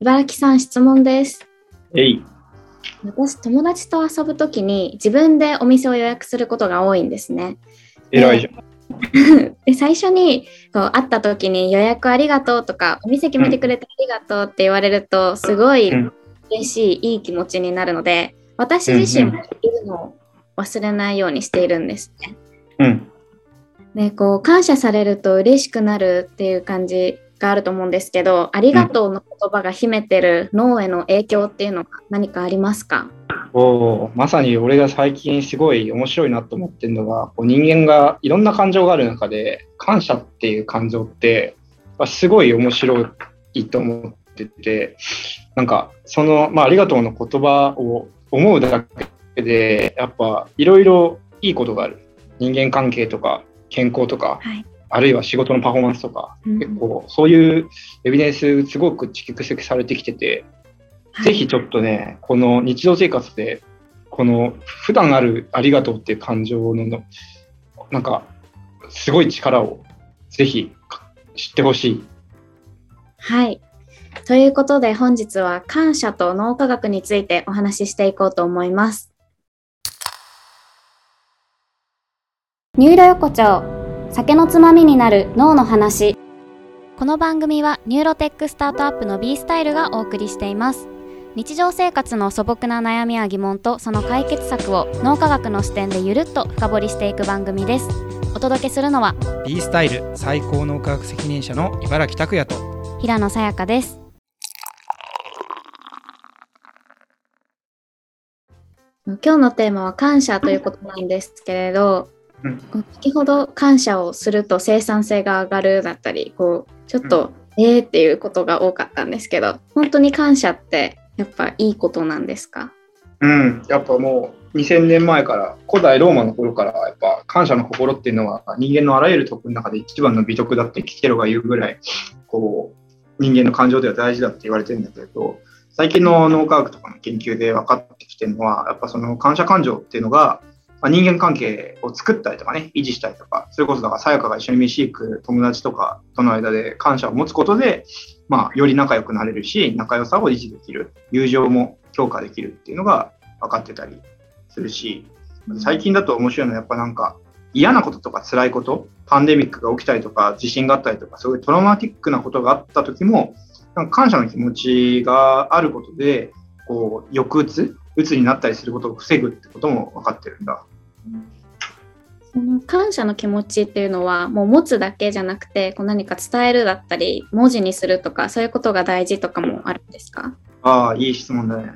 茨城さん質問です。えい。私、友達と遊ぶときに自分でお店を予約することが多いんですね。偉いじゃん。で 最初にこう会った時に予約ありがとうとかお店決めてくれてありがとうって言われるとすごいうん嬉しいいい気持ちになるので私自身もいるのを忘れないようにしているんですね。うん。ねこう感謝されると嬉しくなるっていう感じがあると思うんですけどありがとうの言葉が秘めてる脳への影響っていうのが何かありますか？おお、まさに俺が最近すごい面白いなと思ってるのが、こう人間がいろんな感情がある中で、感謝っていう感情って、まあすごい面白いと思ってて、なんか、その、まあ、ありがとうの言葉を思うだけで、やっぱいろいろいいことがある。人間関係とか、健康とか、はいあるいは仕事のパフォーマンスとか、うん結構そういうエビデンスすごく蓄積されてきてて、ぜひちょっとね、この日常生活で、この普段あるありがとうっていう感情の、なんか、すごい力をぜひ知ってほしい。はい。ということで本日は感謝と脳科学についてお話ししていこうと思います。ニューロ横丁酒のつまみになる脳の話。この番組はニューロテックスタートアップの B スタイルがお送りしています。日常生活の素朴な悩みや疑問とその解決策を脳科学の視点でゆるっと深掘りしていく番組です。お届けするのは B スタイル最高脳科学責任者の茨木拓也と平野さやかです。今日のテーマは感謝ということなんですけれど、うん。先ほど感謝をすると生産性が上がるだったりこうちょっと、えーっていうことが多かったんですけど本当に感謝ってやっぱいいことなんですか？うん、やっぱもう2000年前から、古代ローマの頃から、やっぱ感謝の心っていうのは人間のあらゆる徳の中で一番の美徳だってキケロが言うぐらい、こう、人間の感情では大事だって言われてるんだけれど、最近の脳科学とかの研究で分かってきてるのは、やっぱその感謝感情っていうのが、まあ、人間関係を作ったりとかね、維持したりとか、それこそだから、さやかが一緒に飯行く友達とかとの間で感謝を持つことで、まあ、より仲良くなれるし、仲良さを維持できる、友情も強化できるっていうのが分かってたりするし、最近だと面白いのはやっぱなんか嫌なこととか辛いこと、パンデミックが起きたりとか、地震があったりとか、すごいトラウマティックなことがあった時も、なんか感謝の気持ちがあることで、こう、抑うつ、うつになったりすることを防ぐってことも分かってるんだ。その感謝の気持ちっていうのはもう持つだけじゃなくてこう何か伝えるだったり文字にするとかそういうことが大事とかもあるんですか？ああ、いい質問だね。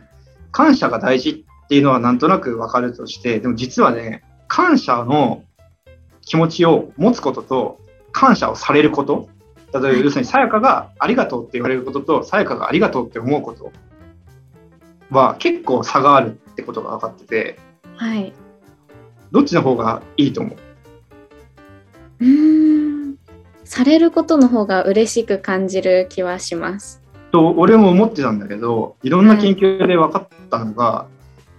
感謝が大事っていうのはなんとなく分かるとして、でも実はね、感謝の気持ちを持つことと、感謝をされること、例えば要するにさやかがありがとうって言われることと、さやかがありがとうって思うことは結構差があるってことが分かってて、はい。どっちの方がいいと思う？うーん。されることの方が嬉しく感じる気はします。と俺も思ってたんだけどいろんな研究で分かったのが、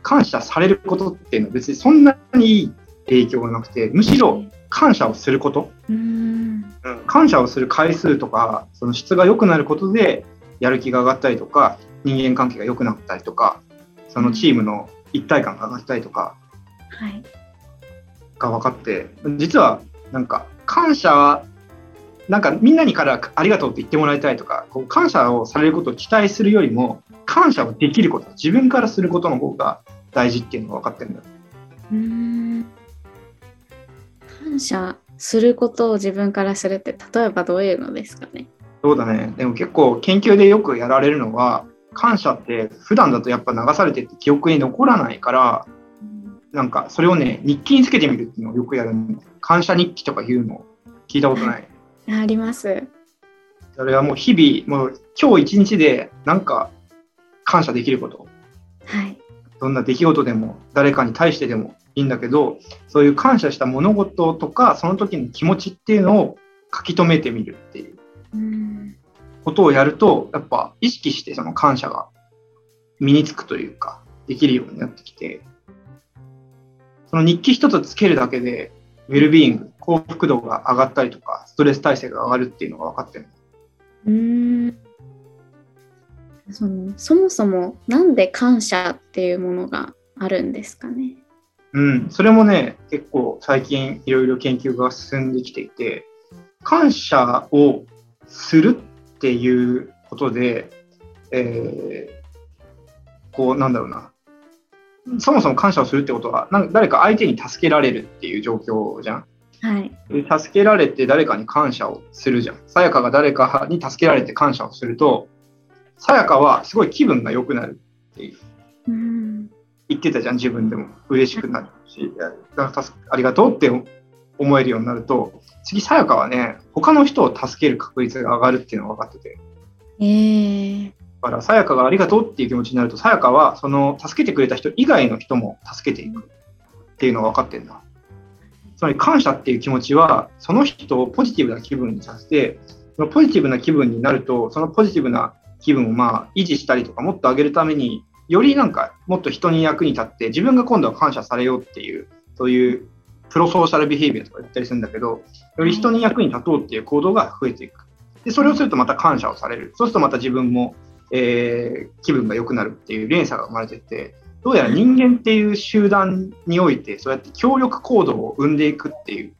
感謝されることっていうのは別にそんなにいい影響がなくてむしろ感謝をすること、うん。感謝をする回数とかその質が良くなることでやる気が上がったりとか人間関係が良くなったりとかそのチームの一体感が上がったりとかはい。が分かって実はなんか感謝はなんかみんなにからありがとうって言ってもらいたいとかこう感謝をされることを期待するよりも感謝をできること自分からすることの方が大事っていうのが分かってるんだよ。うーん。感謝することを自分からするって例えばどういうのですかね。そうだね。でも結構研究でよくやられるのは感謝って普段だとやっぱ流されてって記憶に残らないからなんかそれをね日記につけてみるっていうのをよくやるんだ感謝日記とかいうの聞いたことない。ありますそれはもう日々、もう今日一日でなんか感謝できること。はいどんな出来事でも誰かに対してでもいいんだけど、そういう感謝した物事とか、その時の気持ちっていうのを書き留めてみるっていううーんことをやると、やっぱ意識してその感謝が身につくというか、できるようになってきて、その日記一つつけるだけで、ウェルビーイング、幸福度が上がったりとか、ストレス耐性が上がるっていうのが分かってる。うーんそのそもそもなんで感謝っていうものがあるんですかね？うん、それもね、結構最近いろいろ研究が進んできていて、感謝をするっていうことで、えー、こう、なんだろうな。そもそも感謝をするってことは、なんか誰か相手に助けられるっていう状況じゃん。はい。で助けられて誰かに感謝をするじゃん。さやかが誰かに助けられて感謝をすると、さやかはすごい気分が良くなるっていううん。言ってたじゃん、自分でも嬉しくなるし、いやだから助ありがとうって思えるようになると、次、さやかはね、他の人を助ける確率が上がるっていうのが分かってて、えー、だから、さやかがありがとうっていう気持ちになると、さやかはその助けてくれた人以外の人も助けていくっていうのが分かってんだ。つまり感謝っていう気持ちは、その人をポジティブな気分にさせて、そのポジティブな気分になると、そのポジティブな気分をまあ維持したりとか、もっと上げるために、よりなんかもっと人に役に立って、自分が今度は感謝されようっていう、そういうプロソーシャルビヘイビアとか言ったりするんだけど、より人に役に立とうっていう行動が増えていく。で、それをするとまた感謝をされる。そうするとまた自分も、えー気分が良くなるっていう連鎖が生まれてって、どうやら人間っていう集団において、そうやって協力行動を生んでいくっていう、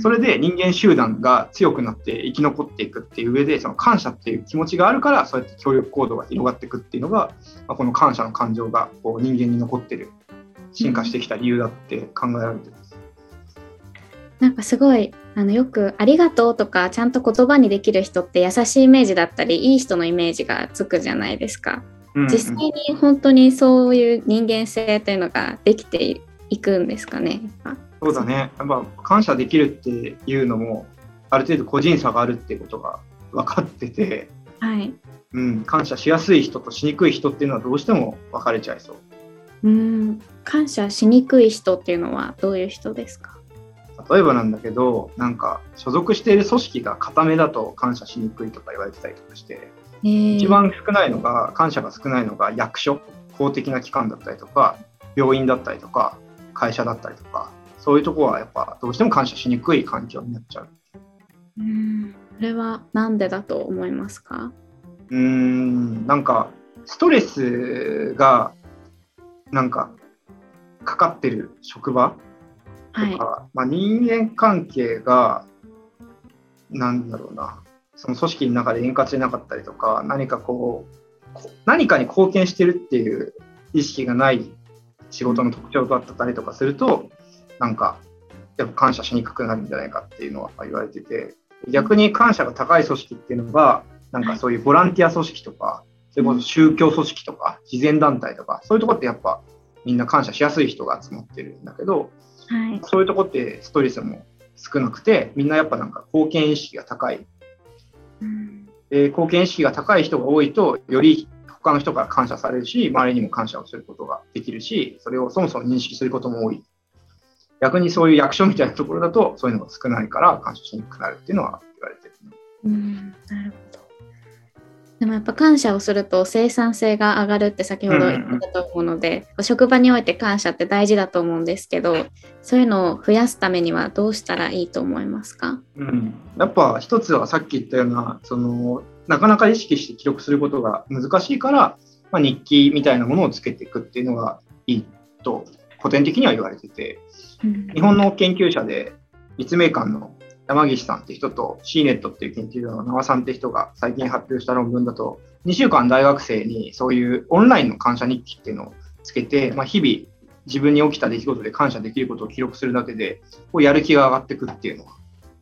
それで人間集団が強くなって生き残っていくっていう上で、その感謝っていう気持ちがあるから、そうやって協力行動が広がっていくっていうのが、まあ、この感謝の感情がこう人間に残ってる、進化してきた理由だって考えられてます。なんかすごいあのよく「ありがとう」とかちゃんと言葉にできる人って優しいイメージだったりいい人のイメージがつくじゃないですか。うんうん実際に本当にそういう人間性というのができていくんですかね。そうだね。やっぱ感謝できるっていうのも、ある程度個人差があるってことが分かってて、はい。うん、感謝しやすい人としにくい人っていうのはどうしても分かれちゃいそう。うん感謝しにくい人っていうのはどういう人ですか？例えばなんだけど、なんか所属している組織が固めだと感謝しにくいとか言われてたりとかして、えー。一番少ないのが、感謝が少ないのが役所、公的な機関だったりとか、病院だったりとか、会社だったりとか、そういうところはやっぱどうしても感謝しにくい環境になっちゃう。うん。それはなんでだと思いますか？うーん、なんか、ストレスが、なんか、かかってる職場はい。とか、まあ、人間関係が、なんだろうな、その組織の中で円滑でなかったりとか、何かこう、こ何かに貢献してるっていう意識がない仕事の特徴だったりとかすると、なんか、やっぱ感謝しにくくなるんじゃないかっていうのは言われてて、逆に感謝が高い組織っていうのが、なんかそういうボランティア組織とか、それこそ宗教組織とか、慈善団体とか、そういうとこってやっぱみんな感謝しやすい人が集まってるんだけど、はいそういうとこってストレスも少なくて、みんなやっぱなんか貢献意識が高い。うんで貢献意識が高い人が多いと、より他の人から感謝されるし、周りにも感謝をすることができるし、それをそもそも認識することも多い。逆にそういう役所みたいなところだと、そういうのが少ないから感謝しにくくなるっていうのは言われてる。うんなるほど。でもやっぱ感謝をすると生産性が上がるって先ほど言ったと思うので、職場において感謝って大事だと思うんですけどそういうのを増やすためにはどうしたらいいと思いますか？うん、やっぱ一つはさっき言ったようなそのなかなか意識して記録することが難しいから、まあ、日記みたいなものをつけていくっていうのがいいと古典的には言われてて日本の研究者で立命館の山岸さんって人と CNET っていう研究所の長さんって人が最近発表した論文だと2週間大学生にそういうオンラインの感謝日記っていうのをつけて、まあ、日々自分に起きた出来事で感謝できることを記録するだけでこうやる気が上がってくっていうのが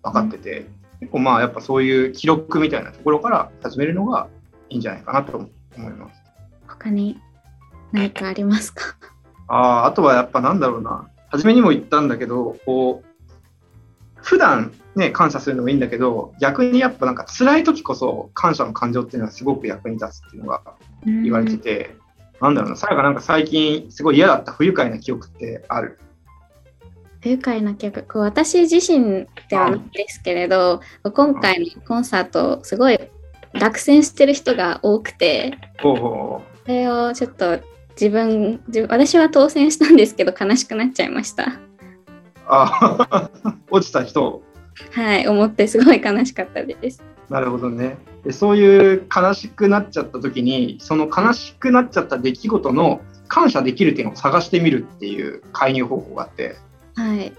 分かってて、結構まあやっぱそういう記録みたいなところから始めるのがいいんじゃないかなと思います。他に何かありますか？ああ、あとはやっぱなんだろうな。初めにも言ったんだけど、こう、普段ね、感謝するのもいいんだけど、逆にやっぱなんか辛い時こそ感謝の感情っていうのはすごく役に立つっていうのが言われてて、なんだろうな、さやかなんか最近すごい嫌だった不愉快な記憶ってある？不愉快な曲こう私自身ではないですけれど今回のコンサートすごい落選してる人が多くてほうほうそれをちょっと自分自分私は当選したんですけど悲しくなっちゃいましたあ 落ちた人？はい思ってすごい悲しかったですなるほどねで。そういう悲しくなっちゃった時に、その悲しくなっちゃった出来事の感謝できる点を探してみるっていう介入方法があって、はい。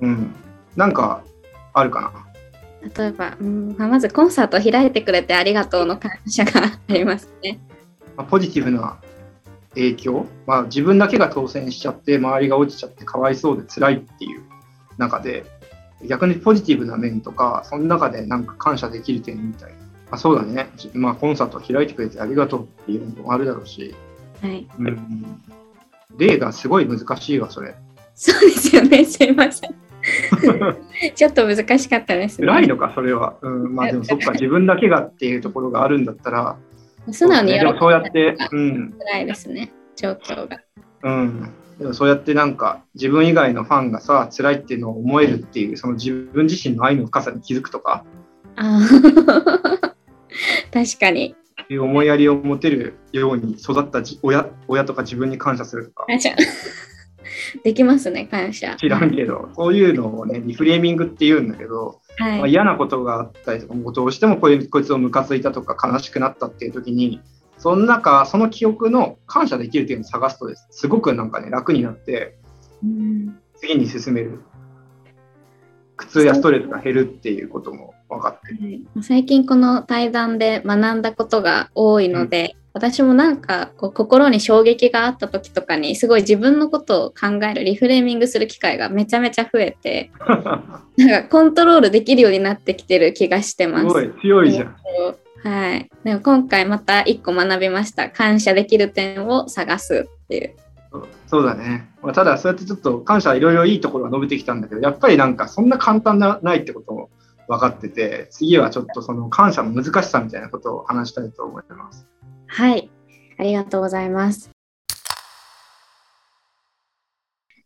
うん。なんか、あるかな？例えば、うんまあ、まずコンサート開いてくれてありがとうの感謝がありますね。まあ、ポジティブな影響、まあ、自分だけが当選しちゃって周りが落ちちゃってかわいそうで辛いっていう中で逆にポジティブな面とかその中でなんか感謝できる点みたいな、あ、そうだね、まあ、コンサート開いてくれてありがとうっていうのもあるだろうし、はい。うん、例がすごい難しいわそれ。そうですよね。すいません。ちょっと難しかったです、ね。辛いのか、それは。うん、まあでもそっか、自分だけがっていうところがあるんだったら、素直に喜ぶ、ね、そうやって、うん。辛いですね、状況が。うん。でもそうやってなんか自分以外のファンがさ辛いっていうのを思えるっていうその自分自身の愛の深さに気づくとか。あ 確かに。いう思いやりを持てるように育った親親とか自分に感謝するとか。できますね感謝。知らんけど。そういうのをねリフレーミングって言うんだけど、はい、まあ、嫌なことがあったりとかどうしてもこいこいつをムカついたとか悲しくなったっていう時にその中、その記憶の感謝できる点を探すとです、すごくなんかね、楽になって、次に進める。苦痛やストレスが減るっていうことも分かってる。最近この対談で学んだことが多いので、うん、私もなんかこう心に衝撃があった時とかにすごい自分のことを考えるリフレーミングする機会がめちゃめちゃ増えて なんかコントロールできるようになってきてる気がしてます。すごい強いじゃん。はい。でも今回また一個学びました。感謝できる点を探すっていう。そうだね。まあ、ただ、そうやってちょっと感謝いろいろいいところが伸びてきたんだけど、やっぱりなんかそんな簡単なないってことも分かってて、次はちょっとその感謝の難しさみたいなことを話したいと思います。はい。ありがとうございます。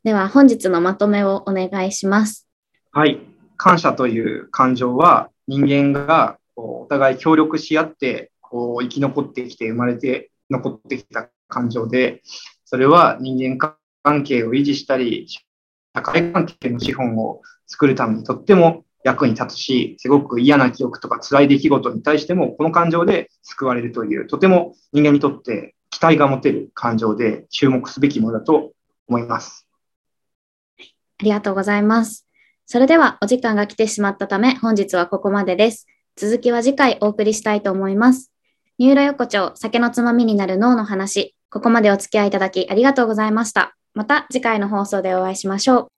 では本日のまとめをお願いします。はい。感謝という感情は人間がこうお互い協力し合ってこう生き残ってきて生まれて残ってきた感情で、それは人間関係を維持したり、社会関係の資本を作るためにとっても役に立つし、すごく嫌な記憶とか辛い出来事に対しても、この感情で救われるという、とても人間にとって期待が持てる感情で注目すべきものだと思います。ありがとうございます。それではお時間が来てしまったため、本日はここまでです。続きは次回お送りしたいと思います。ニューロ横丁酒のつまみになる脳の話。ここまでお付き合いいただきありがとうございました。また次回の放送でお会いしましょう。